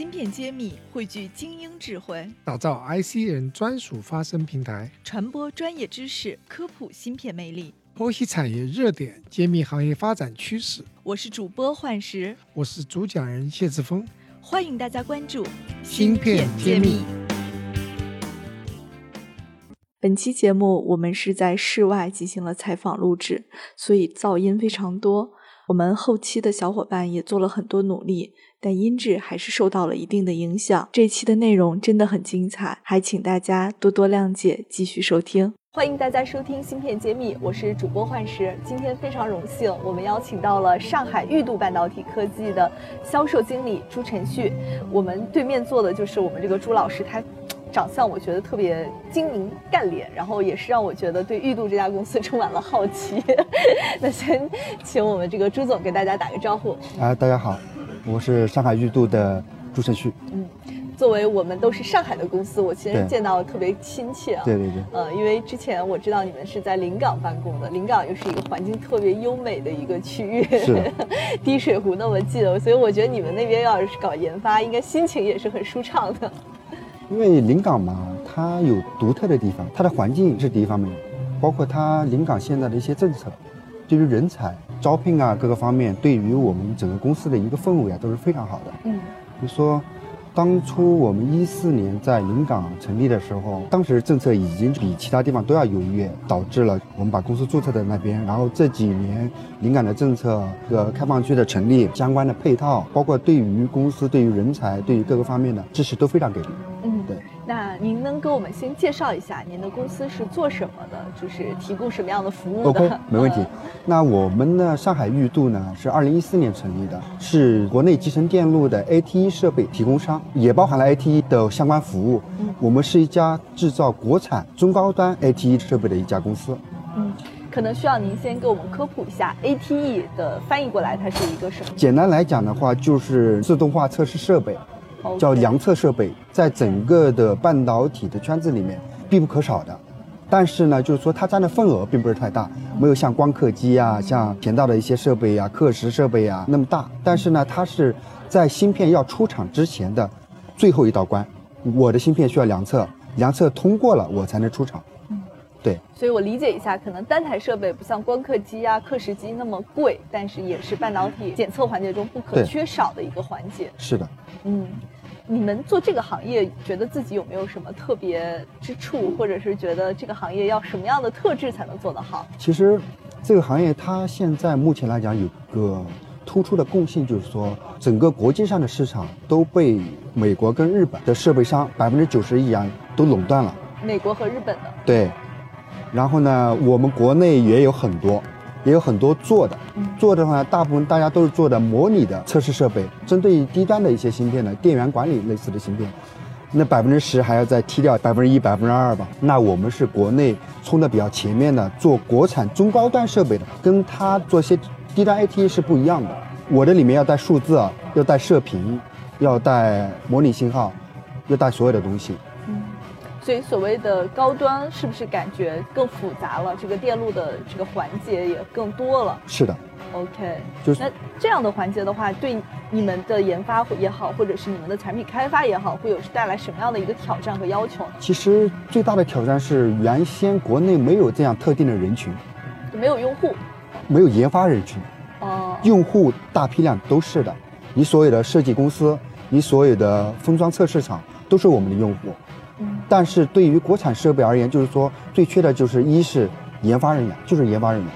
芯片揭秘，汇聚精英智慧，打造 IC 人专属发声平台，传播专业知识，科普芯片魅力，剖析产业热点，揭秘行业发展趋势。我是主播幻石，我是主讲人谢志峰，欢迎大家关注芯片揭秘。本期节目我们是在室外进行了采访录制，所以噪音非常多。我们后期的小伙伴也做了很多努力，但音质还是受到了一定的影响。这期的内容真的很精彩，还请大家多多谅解，继续收听。欢迎大家收听《芯片揭秘》，我是主播幻石。今天非常荣幸，我们邀请到了上海玉度半导体科技的销售经理朱晨旭。我们对面坐的就是我们这个朱老师，他。长相我觉得特别精明干练，然后也是让我觉得对玉度这家公司充满了好奇。那先请我们这个朱总给大家打个招呼。啊，大家好，我是上海玉度的朱晨旭。嗯，作为我们都是上海的公司，我其实见到特别亲切啊。对对对。呃，因为之前我知道你们是在临港办公的，临港又是一个环境特别优美的一个区域，是 滴水湖那么近，所以我觉得你们那边要是搞研发，应该心情也是很舒畅的。因为临港嘛，它有独特的地方，它的环境是第一方面，包括它临港现在的一些政策，对于人才招聘啊各个方面，对于我们整个公司的一个氛围啊都是非常好的。嗯，比如说。当初我们一四年在临港成立的时候，当时政策已经比其他地方都要优越，导致了我们把公司注册在那边。然后这几年临港的政策和开放区的成立相关的配套，包括对于公司、对于人才、对于各个方面的支持都非常给力。您能给我们先介绍一下您的公司是做什么的？就是提供什么样的服务的？OK，没问题。那我们的，上海玉度呢是二零一四年成立的，是国内集成电路的 ATE 设备提供商，也包含了 ATE 的相关服务。嗯，我们是一家制造国产中高端 ATE 设备的一家公司。嗯，可能需要您先给我们科普一下 ATE 的翻译过来，它是一个什么？简单来讲的话，就是自动化测试设备。叫量测设备，在整个的半导体的圈子里面必不可少的，但是呢，就是说它占的份额并不是太大，没有像光刻机啊、像前道的一些设备啊、刻蚀设备啊那么大。但是呢，它是在芯片要出厂之前的最后一道关，我的芯片需要量测，量测通过了，我才能出厂。对，所以我理解一下，可能单台设备不像光刻机啊、刻蚀机那么贵，但是也是半导体检测环节中不可缺少的一个环节。是的，嗯，你们做这个行业，觉得自己有没有什么特别之处，或者是觉得这个行业要什么样的特质才能做得好？其实，这个行业它现在目前来讲有个突出的共性，就是说整个国际上的市场都被美国跟日本的设备商百分之九十以上都垄断了。美国和日本的。对。然后呢，我们国内也有很多，也有很多做的，做的话，大部分大家都是做的模拟的测试设备，针对低端的一些芯片的电源管理类似的芯片，那百分之十还要再踢掉百分之一、百分之二吧。那我们是国内冲的比较前面的，做国产中高端设备的，跟他做些低端 ATE 是不一样的。我的里面要带数字啊，要带射频，要带模拟信号，要带所有的东西。所以所谓的高端是不是感觉更复杂了？这个电路的这个环节也更多了。是的。OK，就是那这样的环节的话，对你们的研发也好，或者是你们的产品开发也好，会有带来什么样的一个挑战和要求？其实最大的挑战是原先国内没有这样特定的人群，没有用户，没有研发人群。哦。用户大批量都是的，你所有的设计公司，你所有的封装测试厂都是我们的用户。但是对于国产设备而言，就是说最缺的就是一是研发人员，就是研发人员，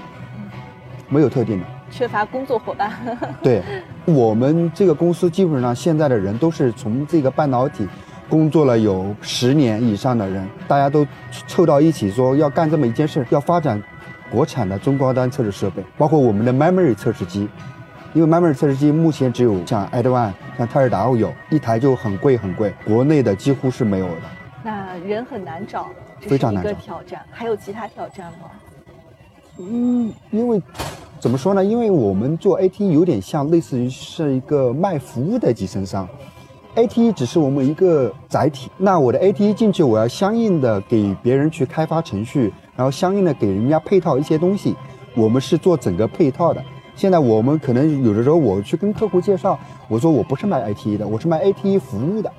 没有特定的，缺乏工作伙伴。对，我们这个公司基本上现在的人都是从这个半导体工作了有十年以上的人，大家都凑到一起说要干这么一件事，要发展国产的中高端测试设备，包括我们的 memory 测试机，因为 memory 测试机目前只有像 Advan、像泰尔达有一台就很贵很贵，国内的几乎是没有的。那人很难找，非常难找。一个挑战，还有其他挑战吗？嗯，因为怎么说呢？因为我们做 AT 有点像类似于是一个卖服务的集成商，AT 只是我们一个载体。那我的 AT 进去，我要相应的给别人去开发程序，然后相应的给人家配套一些东西。我们是做整个配套的，现在我们可能有的时候我去跟客户介绍，我说我不是卖 AT 的，我是卖 AT 服务的，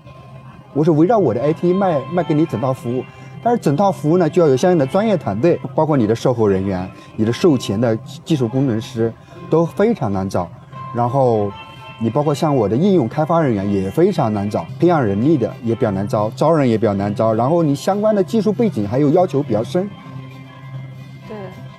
我是围绕我的 IT 卖卖给你整套服务。但是整套服务呢，就要有相应的专业团队，包括你的售后人员、你的售前的技术工程师都非常难找。然后，你包括像我的应用开发人员也非常难找，培养人力的也比较难招，招人也比较难招。然后你相关的技术背景还有要求比较深。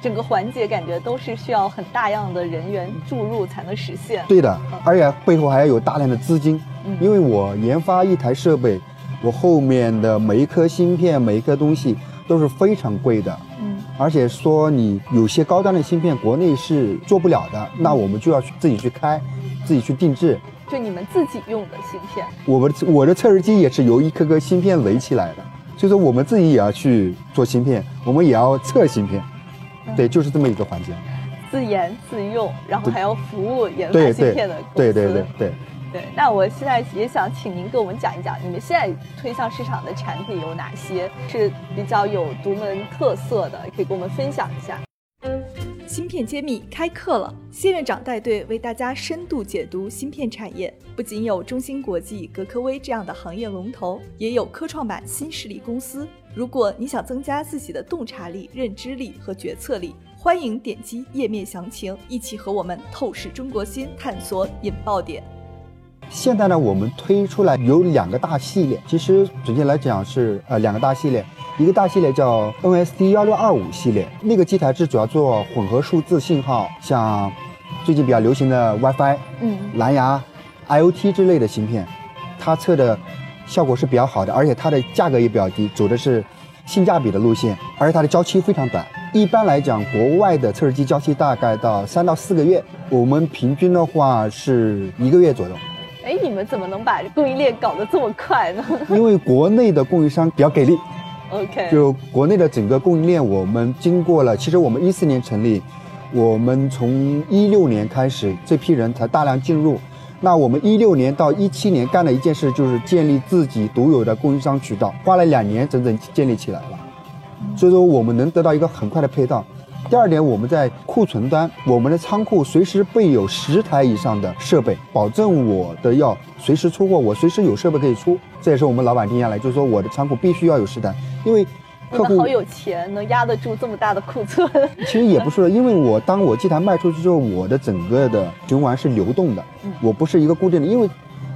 对，整个环节感觉都是需要很大量的人员注入才能实现。对的，而且背后还要有大量的资金，因为我研发一台设备。我后面的每一颗芯片，每一颗东西都是非常贵的，嗯，而且说你有些高端的芯片国内是做不了的，那我们就要去自己去开，自己去定制。就你们自己用的芯片？我们我的测试机也是由一颗颗芯片垒起来的，所以说我们自己也要去做芯片，我们也要测芯片，对，就是这么一个环节。自研自用，然后还要服务研发芯片的公司。对对对对。对，那我现在也想请您给我们讲一讲，你们现在推向市场的产品有哪些是比较有独门特色的，可以跟我们分享一下。芯片揭秘开课了，谢院长带队为大家深度解读芯片产业，不仅有中芯国际、格科威这样的行业龙头，也有科创板新势力公司。如果你想增加自己的洞察力、认知力和决策力，欢迎点击页面详情，一起和我们透视中国芯，探索引爆点。现在呢，我们推出来有两个大系列，其实准确来讲是呃两个大系列，一个大系列叫 NSD 幺六二五系列，那个机台是主要做混合数字信号，像最近比较流行的 WiFi、嗯蓝牙、IoT 之类的芯片，它测的效果是比较好的，而且它的价格也比较低，走的是性价比的路线，而且它的交期非常短。一般来讲，国外的测试机交期大概到三到四个月，我们平均的话是一个月左右。哎，你们怎么能把供应链搞得这么快呢？因为国内的供应商比较给力。OK，就国内的整个供应链，我们经过了，其实我们一四年成立，我们从一六年开始，这批人才大量进入。那我们一六年到一七年干的一件事，就是建立自己独有的供应商渠道，花了两年整整建立起来了。所以说，我们能得到一个很快的配套。第二点，我们在库存端，我们的仓库随时备有十台以上的设备，保证我的要随时出货，我随时有设备可以出。这也是我们老板定下来，就是说我的仓库必须要有十台，因为客户好有钱，能压得住这么大的库存。其实也不是，因为我当我机台卖出去之后，我的整个的循环是流动的，我不是一个固定的。因为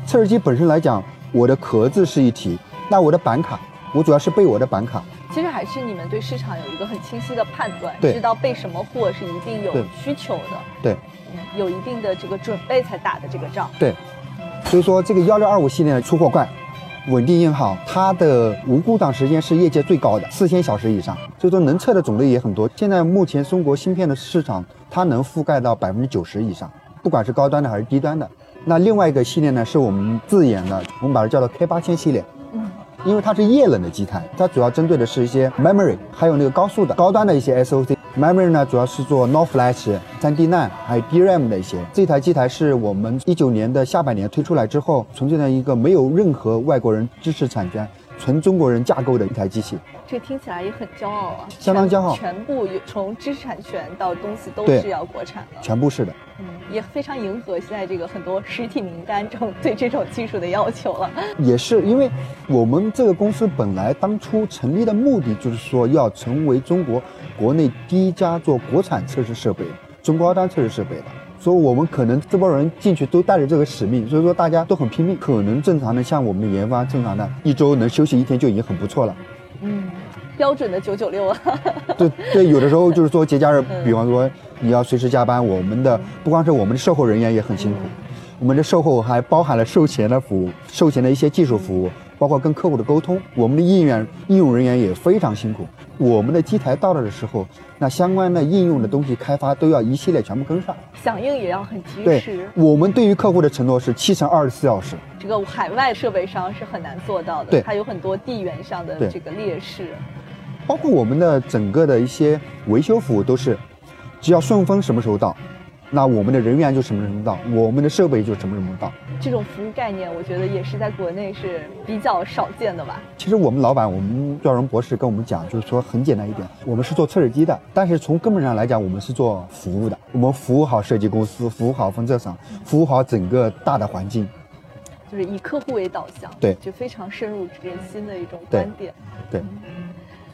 测试机本身来讲，我的壳子是一体，那我的板卡，我主要是备我的板卡。其实还是你们对市场有一个很清晰的判断，知道备什么货是一定有需求的，对，有一定的这个准备才打的这个仗。对，所以说这个幺六二五系列的出货快，稳定硬好，它的无故障时间是业界最高的，四千小时以上。所以说能测的种类也很多。现在目前中国芯片的市场，它能覆盖到百分之九十以上，不管是高端的还是低端的。那另外一个系列呢，是我们自研的，我们把它叫做 K 八千系列。因为它是液冷的基台，它主要针对的是一些 memory，还有那个高速的高端的一些 SOC。Memory 呢，主要是做 NOR Flash、3D NAND，还有 DRAM 的一些。这台机台是我们一九年的下半年推出来之后，纯粹的一个没有任何外国人知识产权。纯中国人架构的一台机器，这听起来也很骄傲啊！相当骄傲，全部从知识产权到东西都是要国产的，全部是的。嗯，也非常迎合现在这个很多实体名单中对这种技术的要求了。也是因为我们这个公司本来当初成立的目的就是说要成为中国国内第一家做国产测试设备、中高端测试设备的。所以我们可能这波人进去都带着这个使命，所以说大家都很拼命。可能正常的像我们的研发，正常的一周能休息一天就已经很不错了。嗯，标准的九九六啊。对对，有的时候就是说节假日，比方说你要随时加班，我们的不光是我们的售后人员也很辛苦，我们的售后还包含了售前的服务，售前的一些技术服务。包括跟客户的沟通，我们的应用应用人员也非常辛苦。我们的机台到了的时候，那相关的应用的东西开发都要一系列全部跟上，响应也要很及时。对，我们对于客户的承诺是七乘二十四小时。这个海外设备商是很难做到的，对，它有很多地缘上的这个劣势。包括我们的整个的一些维修服务都是，只要顺丰什么时候到，那我们的人员就什么时候到，我们的设备就什么时候到。这种服务概念，我觉得也是在国内是比较少见的吧。其实我们老板，我们赵荣博士跟我们讲，就是说很简单一点，我们是做测试机的，但是从根本上来讲，我们是做服务的。我们服务好设计公司，服务好封测厂，服务好整个大的环境。就是以客户为导向，对，就非常深入人心的一种观点。对。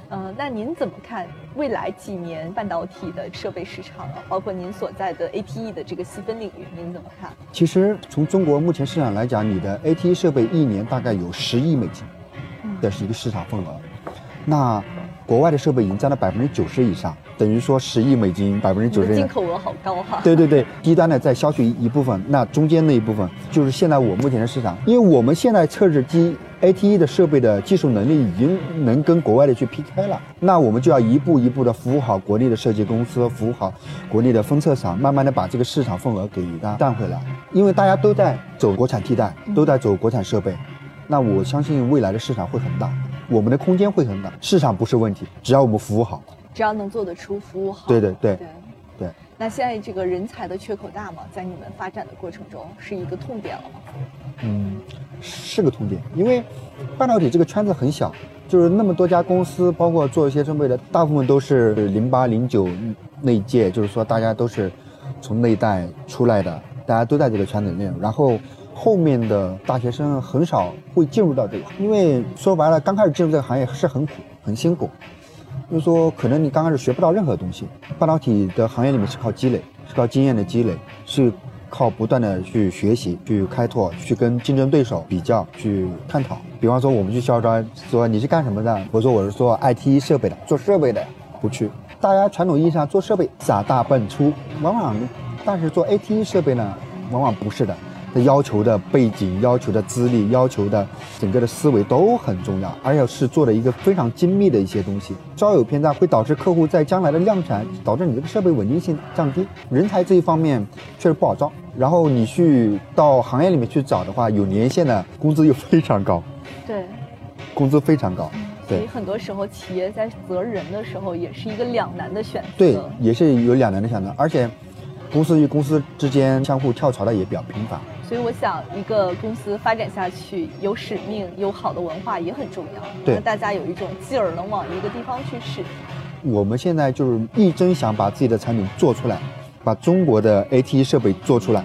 嗯，那您怎么看未来几年半导体的设备市场啊？包括您所在的 ATE 的这个细分领域，您怎么看？其实从中国目前市场来讲，你的 ATE 设备一年大概有十亿美金，的是一个市场份额。那国外的设备已经占了百分之九十以上，等于说十亿美金，百分之九十进口额好高哈。对对对，低端的再消去一部分，那中间那一部分就是现在我目前的市场，因为我们现在测试机 ATE 的设备的技术能力已经能跟国外的去 PK 了，那我们就要一步一步的服务好国内的设计公司，服务好国内的封测厂，慢慢的把这个市场份额给它占回来，因为大家都在走国产替代，都在走国产设备，那我相信未来的市场会很大。我们的空间会很大，市场不是问题，只要我们服务好，只要能做得出服务好。对对对对。那现在这个人才的缺口大吗？在你们发展的过程中是一个痛点了吗？嗯，是个痛点，因为半导体这个圈子很小，就是那么多家公司，包括做一些设备的，大部分都是零八零九那一届，就是说大家都是从那一代出来的，大家都在这个圈子里面，然后。后面的大学生很少会进入到这个，因为说白了，刚开始进入这个行业是很苦、很辛苦。就是说，可能你刚开始学不到任何东西。半导体的行业里面是靠积累，是靠经验的积累，是靠不断的去学习、去开拓、去跟竞争对手比较、去探讨。比方说，我们去校招，说你是干什么的？我说我是做 IT 设备的，做设备的，不去。大家传统意义上做设备傻大笨粗，往往，但是做 AT 设备呢，往往不是的。它要求的背景、要求的资历、要求的整个的思维都很重要，而且是做的一个非常精密的一些东西。稍有偏差会导致客户在将来的量产，导致你这个设备稳定性降低。人才这一方面确实不好招。然后你去到行业里面去找的话，有年限的，工资又非常高。对，工资非常高。所以很多时候企业在择人的时候也是一个两难的选择。对，也是有两难的选择，而且公司与公司之间相互跳槽的也比较频繁。所以我想，一个公司发展下去，有使命、有好的文化也很重要。对，大家有一种劲儿，能往一个地方去使。我们现在就是一真想把自己的产品做出来，把中国的 ATE 设备做出来。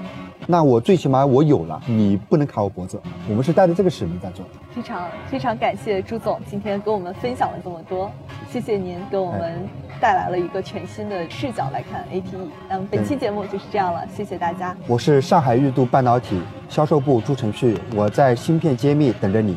那我最起码我有了，你不能卡我脖子。我们是带着这个使命在做。非常非常感谢朱总今天跟我们分享了这么多，谢谢您给我们带来了一个全新的视角来看 ATE。那么，本期节目就是这样了，谢谢大家。我是上海玉度半导体销售部朱成旭，我在芯片揭秘等着你。